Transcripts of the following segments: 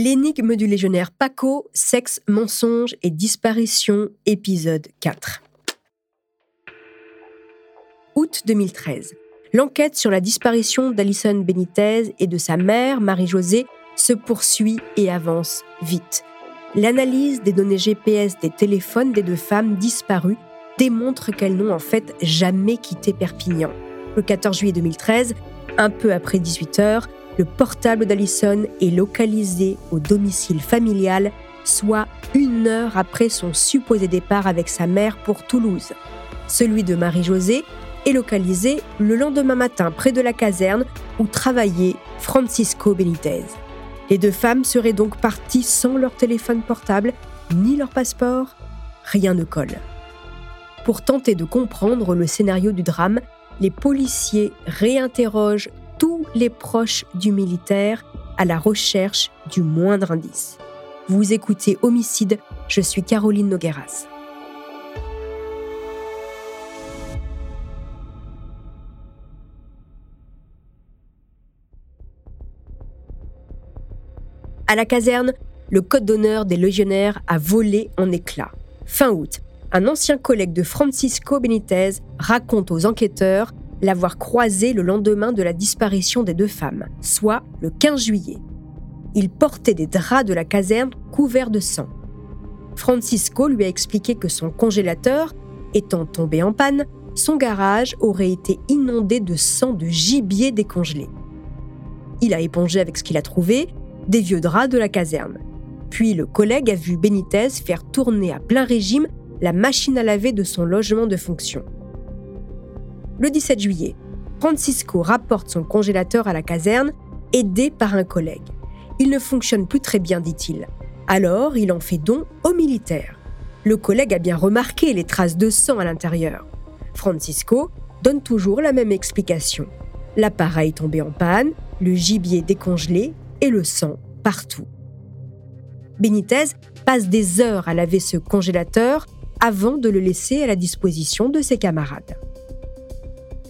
L'énigme du légionnaire Paco, sexe, mensonge et disparition, épisode 4. Août 2013. L'enquête sur la disparition d'Alison Benitez et de sa mère, Marie-Josée, se poursuit et avance vite. L'analyse des données GPS des téléphones des deux femmes disparues démontre qu'elles n'ont en fait jamais quitté Perpignan. Le 14 juillet 2013, un peu après 18 heures, le portable d'Alison est localisé au domicile familial, soit une heure après son supposé départ avec sa mère pour Toulouse. Celui de Marie-Josée est localisé le lendemain matin près de la caserne où travaillait Francisco Benitez. Les deux femmes seraient donc parties sans leur téléphone portable ni leur passeport. Rien ne colle. Pour tenter de comprendre le scénario du drame, les policiers réinterrogent tous les proches du militaire à la recherche du moindre indice. Vous écoutez Homicide, je suis Caroline Nogueras. À la caserne, le code d'honneur des légionnaires a volé en éclats. Fin août, un ancien collègue de Francisco Benitez raconte aux enquêteurs l'avoir croisé le lendemain de la disparition des deux femmes, soit le 15 juillet. Il portait des draps de la caserne couverts de sang. Francisco lui a expliqué que son congélateur, étant tombé en panne, son garage aurait été inondé de sang de gibier décongelé. Il a épongé avec ce qu'il a trouvé des vieux draps de la caserne. Puis le collègue a vu Benitez faire tourner à plein régime la machine à laver de son logement de fonction. Le 17 juillet, Francisco rapporte son congélateur à la caserne, aidé par un collègue. Il ne fonctionne plus très bien, dit-il. Alors, il en fait don aux militaires. Le collègue a bien remarqué les traces de sang à l'intérieur. Francisco donne toujours la même explication. L'appareil tombé en panne, le gibier décongelé et le sang partout. Benitez passe des heures à laver ce congélateur avant de le laisser à la disposition de ses camarades.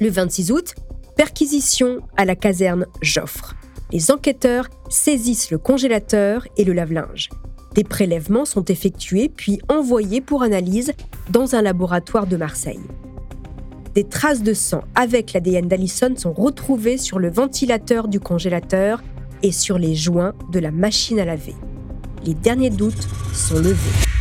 Le 26 août, perquisition à la caserne Joffre. Les enquêteurs saisissent le congélateur et le lave-linge. Des prélèvements sont effectués puis envoyés pour analyse dans un laboratoire de Marseille. Des traces de sang avec l'ADN d'Allison sont retrouvées sur le ventilateur du congélateur et sur les joints de la machine à laver. Les derniers doutes sont levés.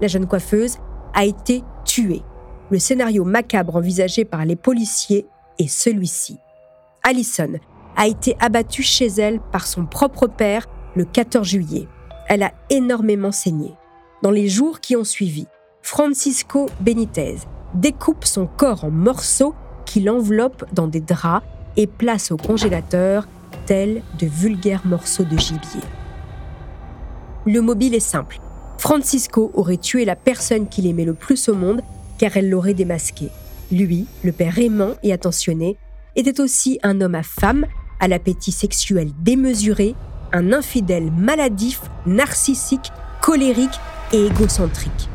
La jeune coiffeuse, a été tuée. Le scénario macabre envisagé par les policiers est celui-ci. Allison a été abattue chez elle par son propre père le 14 juillet. Elle a énormément saigné. Dans les jours qui ont suivi, Francisco Benitez découpe son corps en morceaux qu'il enveloppe dans des draps et place au congélateur tels de vulgaires morceaux de gibier. Le mobile est simple. Francisco aurait tué la personne qu'il aimait le plus au monde car elle l'aurait démasqué. Lui, le père aimant et attentionné, était aussi un homme à femme, à l'appétit sexuel démesuré, un infidèle maladif, narcissique, colérique et égocentrique.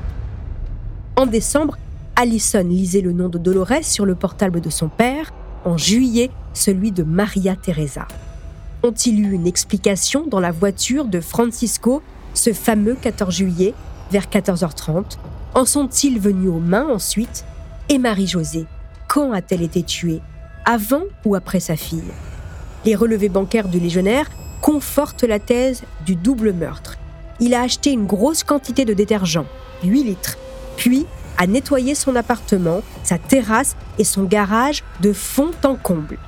En décembre, Allison lisait le nom de Dolores sur le portable de son père, en juillet, celui de Maria Teresa. Ont-ils eu une explication dans la voiture de Francisco ce fameux 14 juillet, vers 14h30, en sont-ils venus aux mains ensuite Et Marie-Josée, quand a-t-elle été tuée Avant ou après sa fille? Les relevés bancaires du légionnaire confortent la thèse du double meurtre. Il a acheté une grosse quantité de détergent, 8 litres, puis a nettoyé son appartement, sa terrasse et son garage de fond en comble.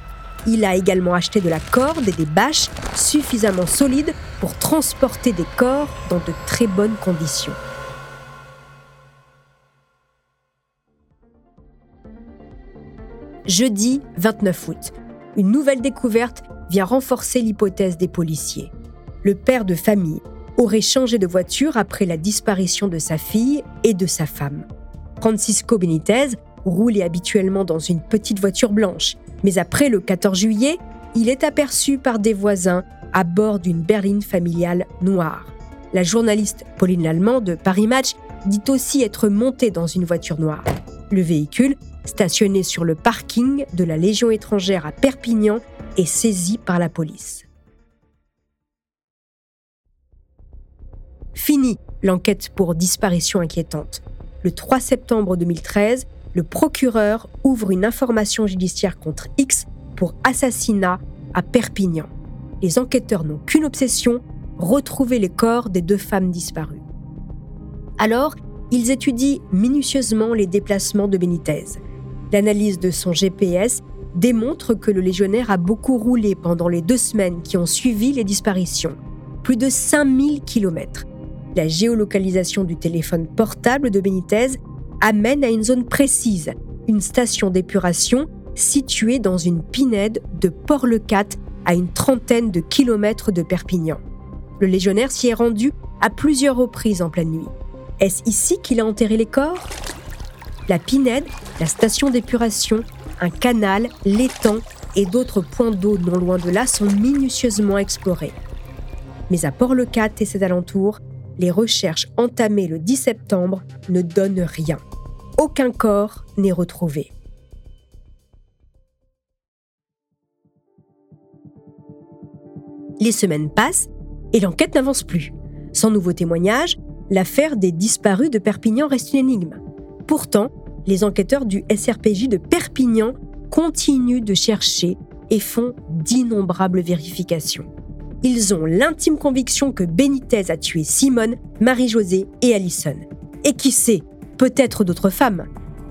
Il a également acheté de la corde et des bâches suffisamment solides pour transporter des corps dans de très bonnes conditions. Jeudi 29 août, une nouvelle découverte vient renforcer l'hypothèse des policiers. Le père de famille aurait changé de voiture après la disparition de sa fille et de sa femme. Francisco Benitez roulait habituellement dans une petite voiture blanche mais après le 14 juillet, il est aperçu par des voisins à bord d'une berline familiale noire. La journaliste Pauline Lallemand de Paris Match dit aussi être montée dans une voiture noire. Le véhicule stationné sur le parking de la Légion étrangère à Perpignan, est saisi par la police. Fini l'enquête pour disparition inquiétante. Le 3 septembre 2013, le procureur ouvre une information judiciaire contre X pour assassinat à Perpignan. Les enquêteurs n'ont qu'une obsession, retrouver les corps des deux femmes disparues. Alors, ils étudient minutieusement les déplacements de Benitez. L'analyse de son GPS démontre que le légionnaire a beaucoup roulé pendant les deux semaines qui ont suivi les disparitions, plus de 5000 km. La géolocalisation du téléphone portable de Benitez amène à une zone précise, une station d'épuration située dans une pinède de Port-le-Cat à une trentaine de kilomètres de Perpignan. Le légionnaire s'y est rendu à plusieurs reprises en pleine nuit. Est-ce ici qu'il a enterré les corps? La pinède, la station d'épuration, un canal, l'étang et d'autres points d'eau non loin de là sont minutieusement explorés. Mais à Port-le-Cat et ses alentours, les recherches entamées le 10 septembre ne donnent rien. Aucun corps n'est retrouvé. Les semaines passent et l'enquête n'avance plus. Sans nouveaux témoignages, l'affaire des disparus de Perpignan reste une énigme. Pourtant, les enquêteurs du SRPJ de Perpignan continuent de chercher et font d'innombrables vérifications. Ils ont l'intime conviction que Benitez a tué Simone, Marie-Josée et Allison. Et qui sait, peut-être d'autres femmes.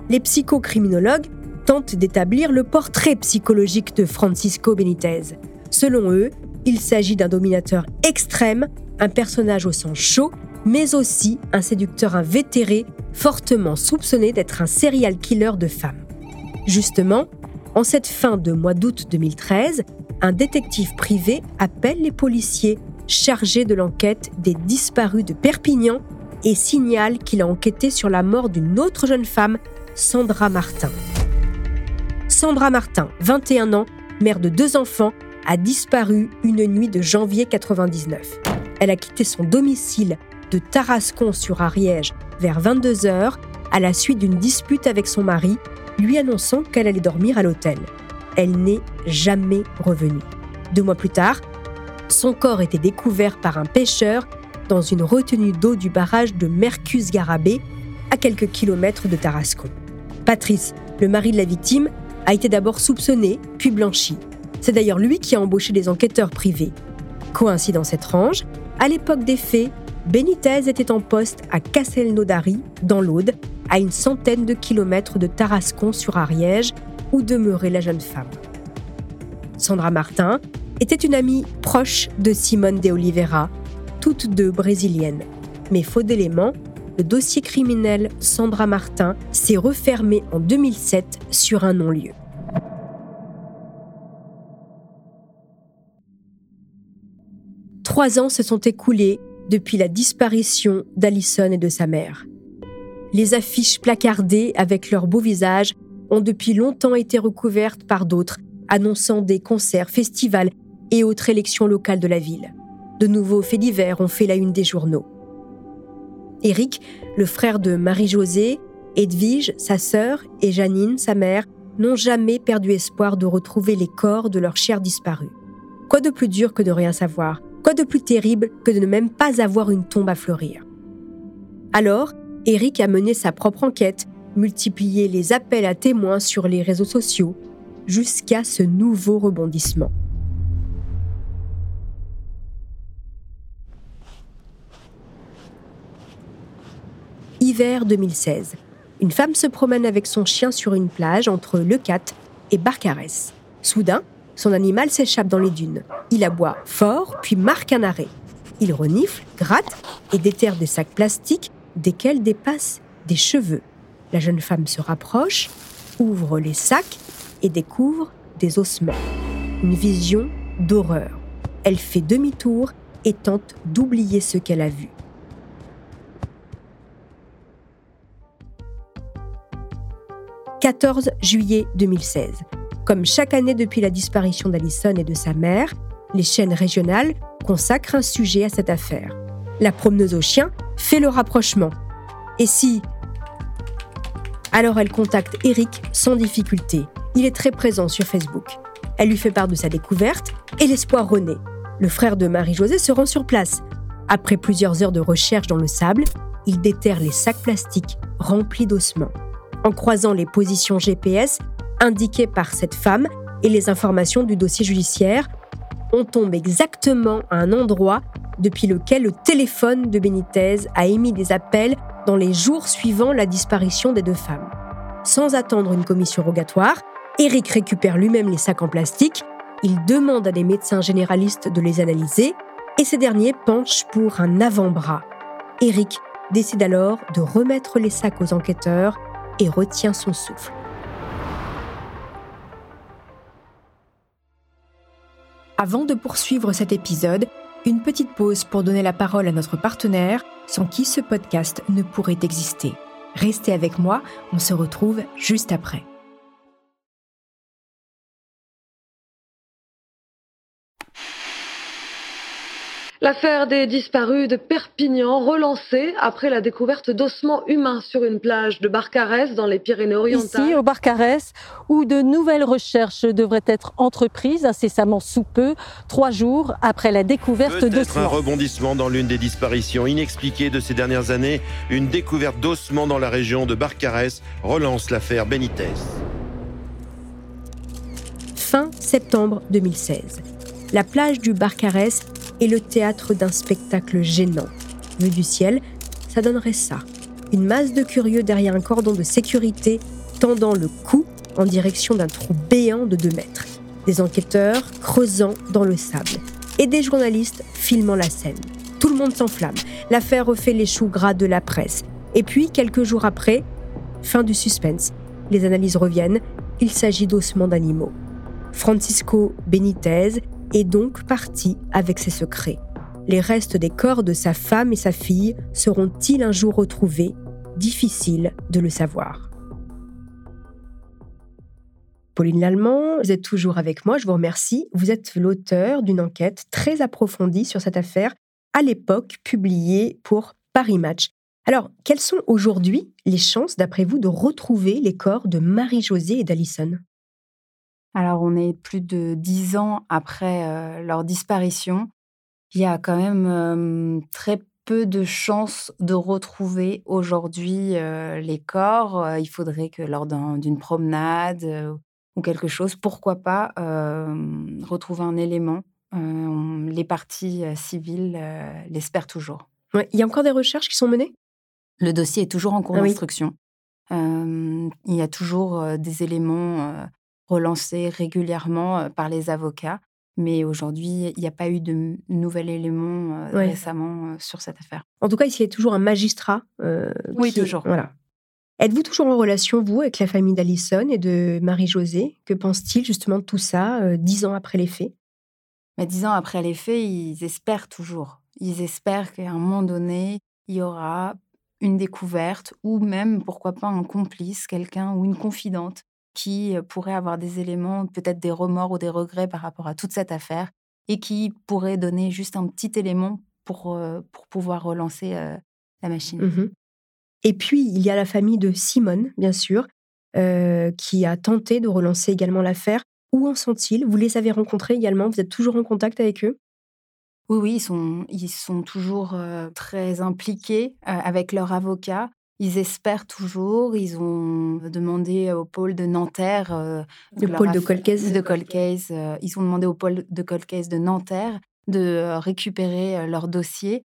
Les psychocriminologues tentent d'établir le portrait psychologique de Francisco Benitez. Selon eux, il s'agit d'un dominateur extrême, un personnage au sang chaud, mais aussi un séducteur invétéré, fortement soupçonné d'être un serial killer de femmes. Justement, en cette fin de mois d'août 2013, un détective privé appelle les policiers chargés de l'enquête des disparus de Perpignan et signale qu'il a enquêté sur la mort d'une autre jeune femme, Sandra Martin. Sandra Martin, 21 ans, mère de deux enfants, a disparu une nuit de janvier 99. Elle a quitté son domicile de Tarascon sur Ariège vers 22 h à la suite d'une dispute avec son mari, lui annonçant qu'elle allait dormir à l'hôtel. Elle n'est jamais revenue. Deux mois plus tard, son corps était découvert par un pêcheur dans une retenue d'eau du barrage de Mercus-Garabé, à quelques kilomètres de Tarascon. Patrice, le mari de la victime, a été d'abord soupçonné, puis blanchi. C'est d'ailleurs lui qui a embauché des enquêteurs privés. Coïncidence étrange, à l'époque des faits, Benitez était en poste à Castelnaudary, dans l'Aude, à une centaine de kilomètres de Tarascon sur Ariège, où demeurait la jeune femme. Sandra Martin était une amie proche de Simone de Oliveira, toutes deux brésiliennes. Mais faute d'éléments, le dossier criminel Sandra Martin s'est refermé en 2007 sur un non-lieu. Trois ans se sont écoulés depuis la disparition d'Alison et de sa mère. Les affiches placardées avec leurs beaux visages ont depuis longtemps été recouvertes par d'autres, annonçant des concerts, festivals et autres élections locales de la ville. De nouveaux faits divers ont fait la une des journaux. Éric, le frère de Marie-Josée, Edwige, sa sœur, et Janine, sa mère, n'ont jamais perdu espoir de retrouver les corps de leurs chers disparus. Quoi de plus dur que de rien savoir? Quoi de plus terrible que de ne même pas avoir une tombe à fleurir? Alors, Eric a mené sa propre enquête, multiplié les appels à témoins sur les réseaux sociaux, jusqu'à ce nouveau rebondissement. Hiver 2016. Une femme se promène avec son chien sur une plage entre Le Cat et Barcarès. Soudain, son animal s'échappe dans les dunes. Il aboie fort, puis marque un arrêt. Il renifle, gratte et déterre des sacs plastiques desquels dépassent des cheveux. La jeune femme se rapproche, ouvre les sacs et découvre des ossements. Une vision d'horreur. Elle fait demi-tour et tente d'oublier ce qu'elle a vu. « 14 juillet 2016. Comme chaque année depuis la disparition d'Alison et de sa mère, les chaînes régionales consacrent un sujet à cette affaire. La promeneuse au chien fait le rapprochement. Et si Alors elle contacte Eric sans difficulté. Il est très présent sur Facebook. Elle lui fait part de sa découverte et l'espoir renaît. Le frère de Marie-Josée se rend sur place. Après plusieurs heures de recherche dans le sable, il déterre les sacs plastiques remplis d'ossements. En croisant les positions GPS indiquées par cette femme et les informations du dossier judiciaire, on tombe exactement à un endroit depuis lequel le téléphone de Benitez a émis des appels dans les jours suivant la disparition des deux femmes. Sans attendre une commission rogatoire, Eric récupère lui-même les sacs en plastique, il demande à des médecins généralistes de les analyser et ces derniers penchent pour un avant-bras. Eric décide alors de remettre les sacs aux enquêteurs et retient son souffle. Avant de poursuivre cet épisode, une petite pause pour donner la parole à notre partenaire, sans qui ce podcast ne pourrait exister. Restez avec moi, on se retrouve juste après. L'affaire des disparus de Perpignan relancée après la découverte d'ossements humains sur une plage de Barcarès dans les Pyrénées-Orientales. Ici, au Barcarès, où de nouvelles recherches devraient être entreprises incessamment sous peu, trois jours après la découverte d'ossements. un rebondissement dans l'une des disparitions inexpliquées de ces dernières années. Une découverte d'ossements dans la région de Barcarès relance l'affaire Benitez. Fin septembre 2016. La plage du Barcarès est le théâtre d'un spectacle gênant. Vu du ciel, ça donnerait ça. Une masse de curieux derrière un cordon de sécurité tendant le cou en direction d'un trou béant de 2 mètres. Des enquêteurs creusant dans le sable. Et des journalistes filmant la scène. Tout le monde s'enflamme. L'affaire refait les choux gras de la presse. Et puis, quelques jours après, fin du suspense. Les analyses reviennent. Il s'agit d'ossements d'animaux. Francisco Benitez est donc parti avec ses secrets. Les restes des corps de sa femme et sa fille seront-ils un jour retrouvés? Difficile de le savoir. Pauline Lallemand, vous êtes toujours avec moi, je vous remercie. Vous êtes l'auteur d'une enquête très approfondie sur cette affaire, à l'époque publiée pour Paris Match. Alors, quelles sont aujourd'hui les chances, d'après vous, de retrouver les corps de Marie-Josée et d'Alison? Alors, on est plus de dix ans après leur disparition. Il y a quand même très peu de chances de retrouver aujourd'hui les corps. Il faudrait que lors d'une promenade ou quelque chose, pourquoi pas retrouver un élément. les parties civiles l'espèrent toujours. il y a encore des recherches qui sont menées? Le dossier est toujours en cours ah d'instruction. il y a toujours des éléments relancé régulièrement par les avocats. Mais aujourd'hui, il n'y a pas eu de nouvel élément récemment sur cette affaire. En tout cas, il y a toujours un magistrat. oui, toujours. Voilà. Êtes-vous toujours en relation, vous, avec la famille d'Alison et de Marie-Josée? Que pense-t-il justement de tout ça, dix ans après les faits? Mais Dix ans après les faits, ils espèrent toujours. Ils espèrent qu'à un moment donné, il y aura une découverte ou même, pourquoi pas, un complice, quelqu'un ou une confidente qui pourrait avoir des éléments, peut-être des remords ou des regrets par rapport à toute cette affaire, et qui pourrait donner juste un petit élément pour, pour pouvoir relancer la machine. Mmh et puis, il y a la famille de Simone, bien sûr, qui a tenté de relancer également l'affaire. Où en sont-ils? Vous les avez rencontrés également? Vous êtes toujours en contact avec eux? Oui, oui, ils sont, ils sont toujours très impliqués avec leur avocat. Ils espèrent toujours. Ils ont demandé au pôle de Nanterre. Euh, le pôle de Colcase. De Colcase. Euh, ils ont demandé au pôle de Colcase de Nanterre de euh, récupérer leur dossier.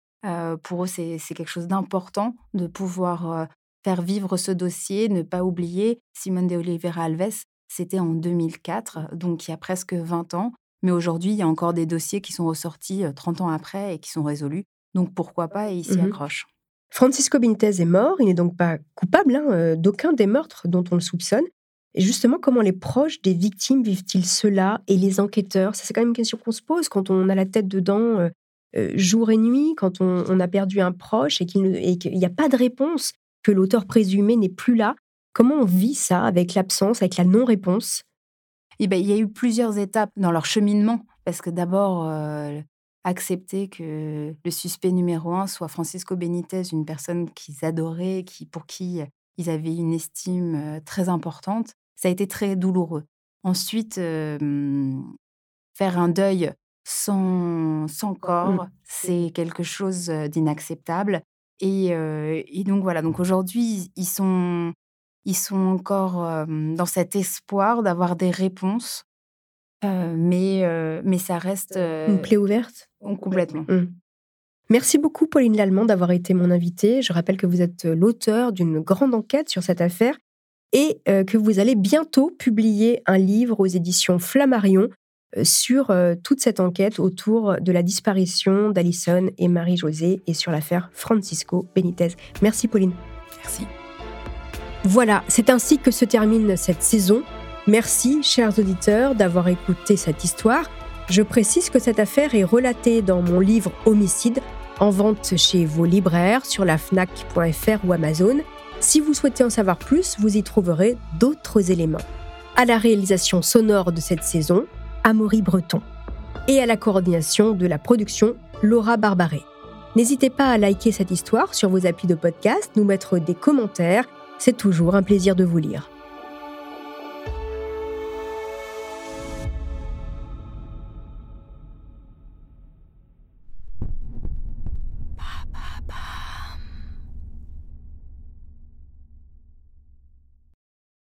pour eux, c'est quelque chose d'important de pouvoir faire vivre ce dossier, ne pas oublier. Simone de Oliveira Alves, c'était en 2004, donc il y a presque 20 ans. Mais aujourd'hui, il y a encore des dossiers qui sont ressortis 30 ans après et qui sont résolus. Donc pourquoi pas, et ils s'y mmh accrochent. Francisco Bintez est mort, il n'est donc pas coupable hein, euh, d'aucun des meurtres dont on le soupçonne. Et justement, comment les proches des victimes vivent-ils cela et les enquêteurs? C'est quand même une question qu'on se pose quand on a la tête dedans euh, euh, jour et nuit, quand on, a perdu un proche et qu'il n'y a pas de réponse, que l'auteur présumé n'est plus là. Comment on vit ça avec l'absence, avec la non-réponse? Eh ben, Il y a eu plusieurs étapes dans leur cheminement. Parce que d'abord, accepter que le suspect numéro un soit Francisco Benitez, une personne qu'ils adoraient, qui, pour qui ils avaient une estime très importante. Ça a été très douloureux. Ensuite, faire un deuil sans, sans corps, mmh. c'est quelque chose d'inacceptable. Et, et, donc voilà, donc aujourd'hui, ils sont, ils sont encore dans cet espoir d'avoir des réponses, mais, mais ça reste... Une plaie ouverte? Complètement. Mmh. Merci beaucoup, Pauline Lallemand, d'avoir été mon invitée. Je rappelle que vous êtes l'auteur d'une grande enquête sur cette affaire et que vous allez bientôt publier un livre aux éditions Flammarion sur toute cette enquête autour de la disparition d'Alison et Marie-Josée et sur l'affaire Francisco Benitez. Merci, Pauline. Merci. Voilà, c'est ainsi que se termine cette saison. Merci, chers auditeurs, d'avoir écouté cette histoire. Je précise que cette affaire est relatée dans mon livre Homicide en vente chez vos libraires sur la fnac.fr ou Amazon. Si vous souhaitez en savoir plus, vous y trouverez d'autres éléments. À la réalisation sonore de cette saison, Amaury Breton. Et à la coordination de la production, Laura Barbaré. N'hésitez pas à liker cette histoire sur vos applis de podcast, nous mettre des commentaires, c'est toujours un plaisir de vous lire.